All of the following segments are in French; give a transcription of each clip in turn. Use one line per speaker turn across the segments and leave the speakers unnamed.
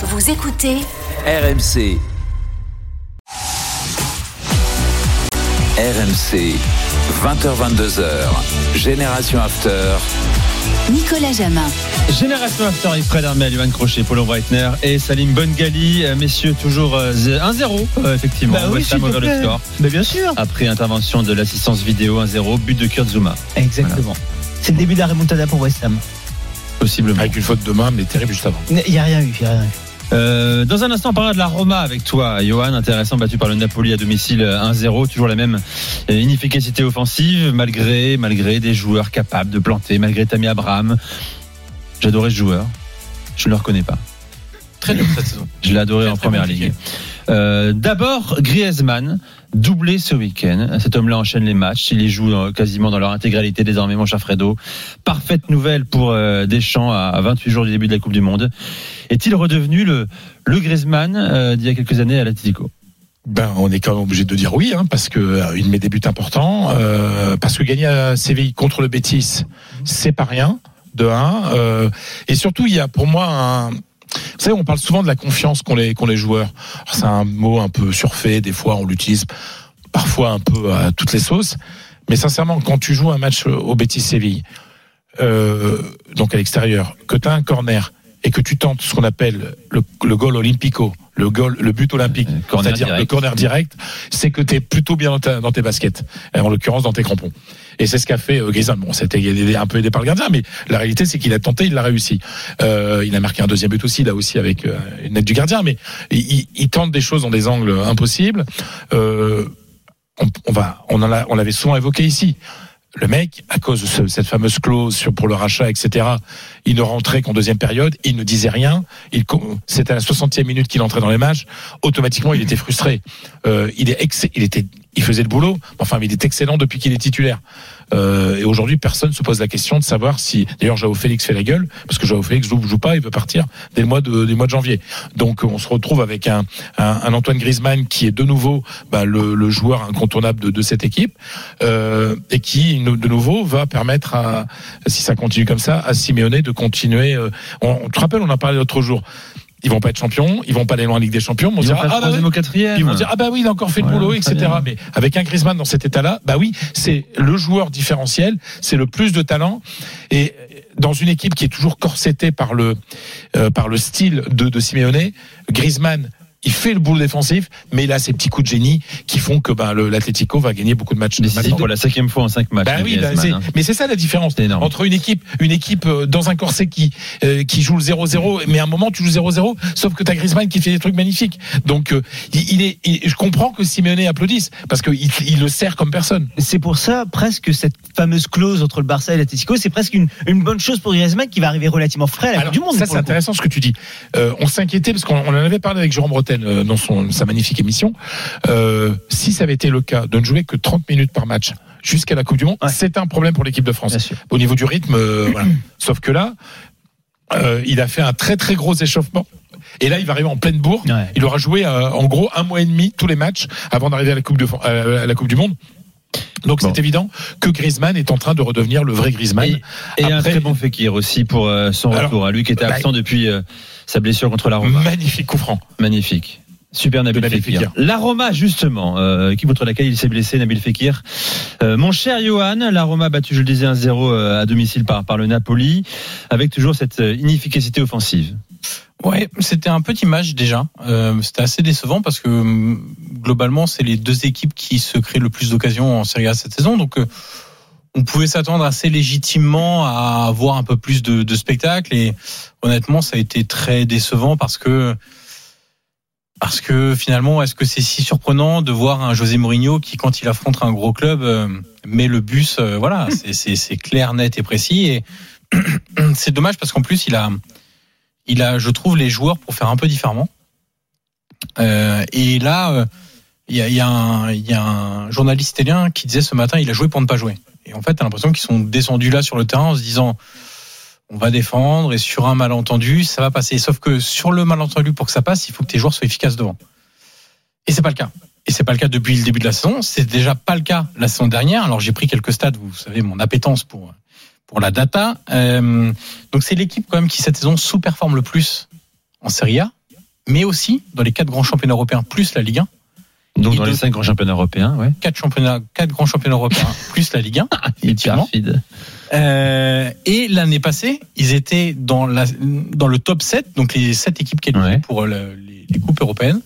Vous écoutez
RMC. RMC, 20h-22h, Génération After.
Nicolas Jamin.
Génération After avec Fred Armel, Johan Crochet, Paulo Breitner et Salim Bongali. Euh, Messieurs, toujours euh, 1-0, euh, effectivement.
Bah oui,
West Ham
s'il te
ouvre le score.
Mais bien sûr.
Après intervention de l'assistance vidéo 1-0, but de Kurt Zuma,
Exactement. C'est le début de la remontada pour West Ham.
possiblement.
Avec une faute de main, mais terrible juste avant.
Il n'y a rien eu. il y a rien eu.
Euh, dans un instant, on parlera de la Roma avec toi, Johan. Intéressant, battu par le Napoli à domicile euh, 1-0. Toujours la même euh, inefficacité offensive, malgré, malgré des joueurs capables de planter, malgré Tammy Abraham. J'adorais ce joueur. Je ne le reconnais pas.
Très dur cette saison.
Je l'ai adoré
Très,
en
très
première
compliqué.
ligue. Euh, D'abord, Griezmann, doublé ce week-end. Cet homme-là enchaîne les matchs. Il les joue euh, quasiment dans leur intégralité désormais, mon cher Fredo. Parfaite nouvelle pour euh, Deschamps à à 28 jours du début de la Coupe du Monde. Est-il redevenu le, Griezmann d'il y a quelques années à l'Atlético?
Ben, on est quand même obligé de dire oui, hein, parce que met des buts importants, parce que gagner à Séville contre le Bétis, c'est pas rien. De un, euh, et surtout il y a pour moi un. Vous savez, on parle souvent de la confiance qu'ont les, les joueurs. C'est un mot un peu surfait, des fois on l'utilise parfois un peu à toutes les sauces. Mais sincèrement, quand tu joues un match au Betis Séville, euh, donc à l'extérieur, que tu as un corner et que tu tentes ce qu'on appelle le, le goal olympico, le goal, le but olympique, c'est-à-dire le corner direct, c'est que tu es plutôt bien dans, ta- dans tes baskets, et en l'occurrence dans tes crampons. Et c'est ce qu'a fait euh, Griezmann. Bon, c'était un peu aidé par le gardien, mais la réalité c'est qu'il a tenté, il l'a réussi. Euh, il a marqué un deuxième but aussi, là aussi avec euh, une aide du gardien, mais il tente des choses dans des angles impossibles. Euh, on, on va, on en a, on l'avait souvent évoqué ici. Le mec, à cause de ce- cette fameuse clause sur, pour le rachat, etc., il ne rentrait qu'en deuxième période, il ne disait rien. Il, c'était à la 60e minute qu'il entrait dans les matchs. Automatiquement, il était frustré. Euh, il, est ex- il était, il faisait le boulot. Enfin, il est excellent depuis qu'il est titulaire. Euh, et aujourd'hui, personne se pose la question de savoir si, d'ailleurs, Joao Félix fait la gueule, parce que Joao Félix joue, joue pas, il veut partir dès le mois de, dès le mois de janvier. Donc, on se retrouve avec un, un, un Antoine Griezmann qui est de nouveau bah, le, le joueur incontournable de, de cette équipe euh, et qui, de nouveau, va permettre à, si ça continue comme ça, à Simeone de continuer. euh, on, on te rappelle, on en parlait l'autre jour. Ils vont pas être champions, ils vont pas aller loin en Ligue des Champions. mais on
Ils
se
ont
dira,
fait le
ah bah
quatrième.
Ils vont dire ah bah oui il a encore fait le boulot etc
bien.
mais avec un Griezmann dans cet état-là bah oui c'est le joueur différentiel c'est le plus de talent et dans une équipe qui est toujours corsetée par le euh, par le style de, de Simeone Griezmann il fait le boulot défensif mais il a ces petits coups de génie qui font que le- l'Atlético va gagner beaucoup de matchs de
Décisif pour la cinquième fois en cinq matchs.
Oui,
Griezmann,
c'est-
hein.
mais c'est ça la différence entre une équipe, une équipe euh, dans un corset qui euh, qui joue le 0-0, mais à un moment tu joues 0-0, sauf que t'as Griezmann qui fait des trucs magnifiques. Donc euh, il, est, il- je comprends que Simeone applaudisse parce que il, il le sert comme personne.
C'est pour ça, presque, cette fameuse clause entre le Barça et l'Atlético, c'est presque une, une bonne chose pour Griezmann qui va arriver relativement frais à la
Alors,
du Monde.
ça c'est intéressant ce que tu dis. Euh, on s'inquiétait parce qu'on on en avait parlé avec Jérôme Bretagne euh, dans son sa magnifique émission. Euh, si ça avait été le cas de ne jouer que 30 minutes par match jusqu'à la Coupe du Monde,
Ouais.
c'est un problème pour l'équipe de France. Au niveau du rythme. euh, voilà. Sauf que là, euh, il a fait un très très gros échauffement. Et là, il va arriver en pleine bourre.
Ouais.
Il aura joué euh, en gros un mois et demi tous les matchs avant d'arriver à la Coupe de Fran- à la Coupe du Monde. Donc
Bon.
c'est évident que Griezmann est en train de redevenir le vrai Griezmann.
Et, et un très bon Fekir aussi pour euh, son
Alors,
retour. à lui qui était
bah,
absent depuis euh, sa blessure contre la Roma.
Magnifique coup franc.
Magnifique. Super Nabil
Nabil
Fekir.
Fekir.
La Roma, justement, euh, équipe contre laquelle il s'est blessé, Nabil Fekir. Euh, mon cher Johan, la Roma a battu, je le disais, 1-0 euh, à domicile par, par le Napoli, avec toujours cette inefficacité offensive.
Ouais, c'était un petit match déjà. Euh, c'était assez décevant parce que hum, globalement, c'est les deux équipes qui se créent le plus d'occasions en Serie A cette saison. Donc, euh, on pouvait s'attendre assez légitimement à avoir un peu plus de, de spectacle. Et honnêtement, ça a été très décevant parce que parce que finalement, est-ce que c'est si surprenant de voir un José Mourinho qui, quand il affronte un gros club, euh, met le bus euh, Voilà, c'est c'est clair, net et précis. Et c'est dommage parce qu'en plus, il a il a, je trouve, les joueurs pour faire un peu différemment. Euh, et là, euh, il y, a, un- journaliste italien qui disait ce matin, il a joué pour ne pas jouer. Et en fait, t'as l'impression qu'ils sont descendus là sur le terrain en se disant, on va défendre et sur un malentendu, ça va passer. Sauf que sur le malentendu, pour que ça passe, il faut que tes joueurs soient efficaces devant. Et c'est pas le cas. Et c'est pas le cas depuis le début de la saison. C'est déjà pas le cas la saison dernière. Alors j'ai pris quelques stats. Vous savez mon appétence pour pour la data. Euh, donc c'est l'équipe quand même qui cette saison sous-performe le plus en Serie A. mais aussi dans les quatre grands championnats européens plus la Ligue 1.
Donc dans les cinq grands championnats européens, ouais.
Quatre championnats, quatre grands championnats européens plus la Ligue 1.
Il est
Effectivement. Euh, et l'année passée, ils étaient dans, la, dans le top 7, donc les 7 équipes qualifiées
Ouais.
pour le- les, les coupes européennes.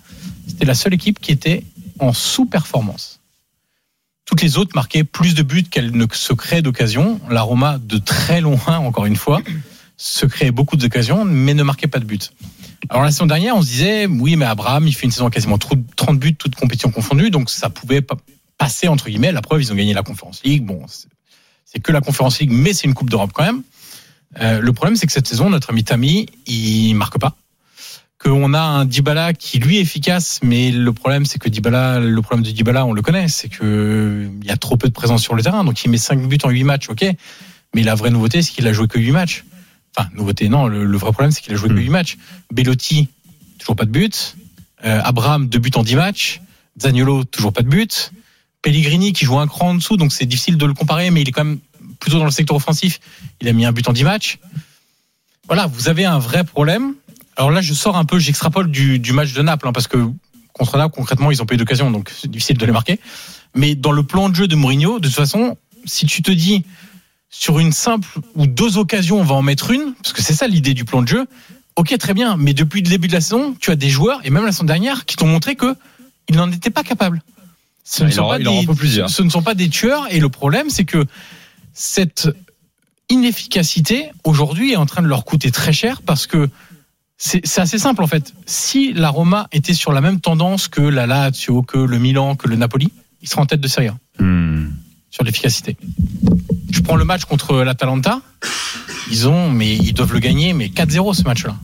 C'était la seule équipe qui était en sous-performance. Toutes les autres marquaient plus de buts qu'elles ne se créaient d'occasions. La Roma, de très loin, encore une fois, se créait beaucoup d'occasions, mais ne marquait pas de buts. Alors la saison dernière, on se disait, oui, mais Abraham, il fait une saison quasiment 30 buts, toutes compétitions confondues, donc ça pouvait pas passer, entre guillemets. La preuve, ils ont gagné la Conference League. Bon, c'est- que la Conference League, mais c'est une Coupe d'Europe quand même. Euh, le problème, c'est que cette saison, notre ami Tami, il marque pas. Qu'on a un Dybala qui lui est efficace, mais le problème, c'est que Dybala, le problème de Dybala, on le connaît, c'est que il y a trop peu de présence sur le terrain. Donc il met 5 buts en 8 matchs, ok. Mais la vraie nouveauté, c'est qu'il a joué que 8 matchs. Enfin, nouveauté, non. Le, le vrai problème, c'est qu'il a joué que
Hmm.
8 matchs. Bellotti, toujours pas de but. Euh, Abraham, 2 buts en 10 matchs. Zaniolo, toujours pas de but. Pellegrini qui joue un cran en dessous, donc c'est difficile de le comparer, mais il est quand même plutôt dans le secteur offensif. Il a mis un but en 10 matchs. Voilà, vous avez un vrai problème. Alors là, je sors un peu, j'extrapole du, du match de Naples, hein, parce que contre Naples, concrètement, ils ont pas eu d'occasion, donc c'est difficile de les marquer. Mais dans le plan de jeu de Mourinho, de toute façon, si tu te dis sur une simple ou deux occasions, on va en mettre une, parce que c'est ça l'idée du plan de jeu. Ok, très bien, mais depuis le début de la saison, tu as des joueurs, et même la saison dernière, qui t'ont montré que ils n'en étaient pas capables. Ce
Ah,
ne, sont pas des, ce ne sont pas des tueurs, et le problème, c'est que cette inefficacité, aujourd'hui, est en train de leur coûter très cher, parce que c'est assez simple, en fait. Si la Roma était sur la même tendance que la Lazio, que le Milan, que le Napoli, ils seraient en tête de série A
Hmm.
sur l'efficacité. Je prends le match contre l'Atalanta. Ils ont, mais ils doivent le gagner, mais 4-0 ce match-là.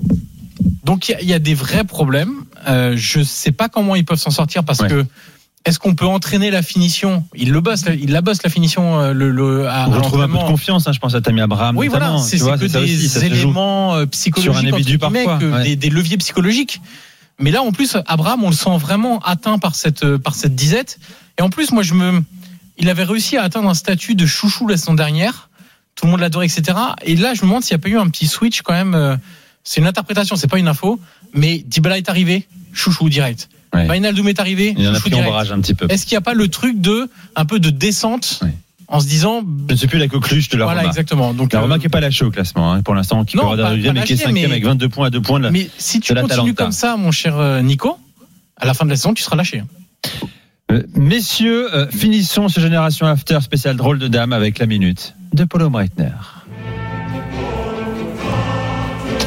Donc il y a- il y, a des vrais problèmes. Euh, je sais pas comment ils peuvent s'en sortir parce
Ouais.
que est-ce qu'on peut entraîner la finition? Ils le bossent, ils la bossent la finition. euh, Le, le, à,
On retrouve un peu de confiance, hein, je pense à Tammy Abraham.
Oui, voilà,
notamment,
c'est que des
aussi,
éléments euh, psychologiques,
Sur un individu parfois, ouais.
des, des leviers psychologiques. Mais là, en plus, Abraham, on le sent vraiment atteint par cette euh, par cette disette. Et en plus, moi, je me, il avait réussi à atteindre un statut de chouchou la saison dernière. Tout le monde l'adorait, etc. Et là, je me demande s'il n'y a pas eu un petit switch quand même. C'est une interprétation, c'est pas une info. Mais Dybala est arrivé, chouchou direct.
Ouais.
Wijnaldum est arrivé,
Il en a pris
direct.
ombrage un petit peu.
Est-ce qu'il n'y a pas le truc de un peu de descente
Ouais.
en se disant
Je ne suis plus la coqueluche de la
voilà
Roma.
exactement. Donc
La
euh,
Roma qui n'est pas lâchée au classement hein, pour l'instant, qui
Non,
peut
pas- pas
mais qui est cinquième
mais-
avec 22 points à 2 points de la-
Mais si tu continues comme ça, mon cher euh, Nico, à la fin de la saison, tu seras lâché.
Euh, Messieurs, euh, finissons ce Génération After spécial drôle de dame avec la minute de Paulo Breitner.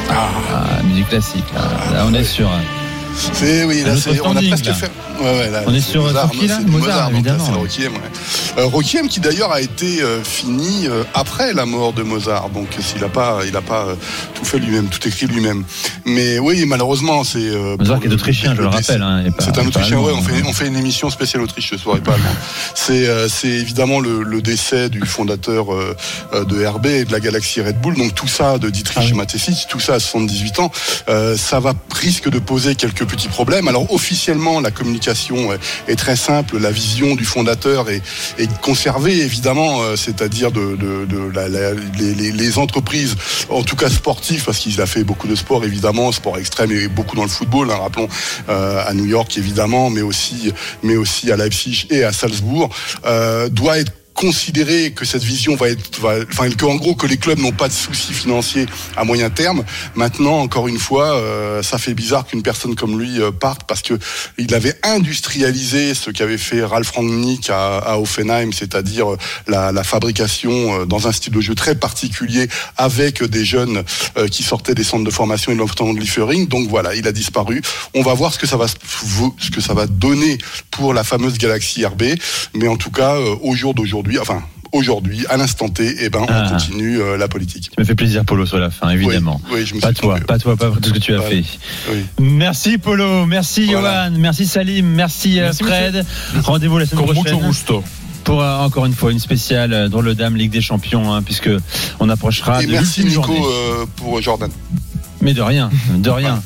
Ah, musique classique. Là, Là, on est sur.
C'est oui, là, c'est- on a presque fait. Ouais, ouais, là,
On est sur,
Mozart,
sur qui, là Mozart,
là,
évidemment.
C'est le Requiem. Ouais. Euh, Requiem qui d'ailleurs a été euh, fini euh, après la mort de Mozart, donc s'il a pas, il a pas euh, tout fait lui-même, tout écrit lui-même. Mais oui, malheureusement, c'est euh,
Mozart qui est autrichien, je le rappelle. hein,
C'est un Autrichien, ouais. On fait,
hein.
on fait une émission spéciale Autriche ce soir et pas allemand. C'est, euh, c'est évidemment le, le décès du fondateur euh, euh, de RB et de la galaxie Red Bull. Donc tout ça de Dietrich
Ah.
Mateschitz, tout ça à 78 ans, euh, ça va risque de poser quelques petits problèmes. Alors officiellement, la communication est, est très simple. La vision du fondateur est, est conservée évidemment, euh, c'est-à-dire de, la- la- les, entreprises, en tout cas sportives, parce qu'il a fait beaucoup de sport évidemment, sport extrême et beaucoup dans le football. hein, rappelons euh, à New York évidemment, mais aussi mais aussi à Leipzig et à Salzbourg, euh, doit être considérer que cette vision va être, enfin, que en gros que les clubs n'ont pas de soucis financiers à moyen terme. Maintenant, encore une fois, euh, ça fait bizarre qu'une personne comme lui euh, parte parce que il avait industrialisé ce qu'avait fait Ralph Rangnick à, à Offenheim, c'est-à-dire euh, la, fabrication dans un style de jeu très particulier avec des jeunes qui sortaient des centres de formation et de l'entraînement de Liefering. Donc voilà, il a disparu. On va voir ce que ça va ce que ça va donner pour la fameuse galaxie RB, mais en tout cas au jour d'aujourd'hui, enfin aujourd'hui, à l'instant T, eh ben,
Ah.
on continue euh, la politique.
Ça me fait plaisir, Polo, sur la fin, évidemment.
Oui, oui, je me
Pas
suis
toi, pas toi, pas tout ce que tu as fait.
Oui.
Merci Polo, merci
Voilà.
Johan, merci Salim, merci, euh,
Merci,
Fred. Rendez-vous la semaine
Con
prochaine
gusto.
pour euh, encore une fois une spéciale euh, drôle de dame Ligue des Champions, hein, puisque on approchera
Et
de
merci Nico euh, pour Jordan.
Mais de rien, de rien.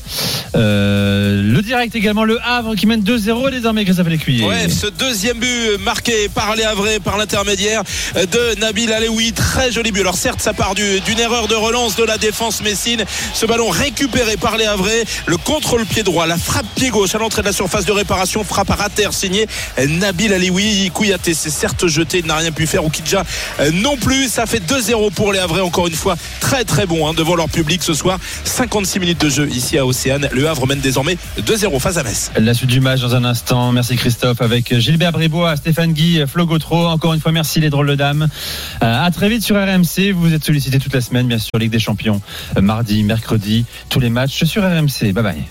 Euh, le direct également, le Havre qui mène 2-0 et désormais Christophe Lécuyer.
Ouais, ce deuxième but marqué par les Havrais par l'intermédiaire de Nabil Aleoui. Très joli but. Alors certes, ça part du- d'une erreur de relance de la défense messine. Ce ballon récupéré par les Havrais. Le contrôle pied droit, la frappe pied gauche à l'entrée de la surface de réparation. Frappe à rater signé Nabil Aleoui. Kouyaté s'est certes jeté, n'a rien pu faire. Oukidja euh, non plus. Ça fait 2-0 pour les Havrais. Encore une fois, très très bon hein, devant leur public ce soir. 56 minutes de jeu ici à Océane. Le Havre mène désormais 2-0 face à Metz.
La suite du match dans un instant. Merci Christophe avec Gilbert Bribois, Stéphane Guy, Flo. Encore une fois, merci les drôles de dames. Euh, à très vite sur RMC. Vous êtes sollicités toute la semaine, bien sûr, Ligue des Champions. Euh, mardi, mercredi, tous les matchs sur RMC. Bye bye.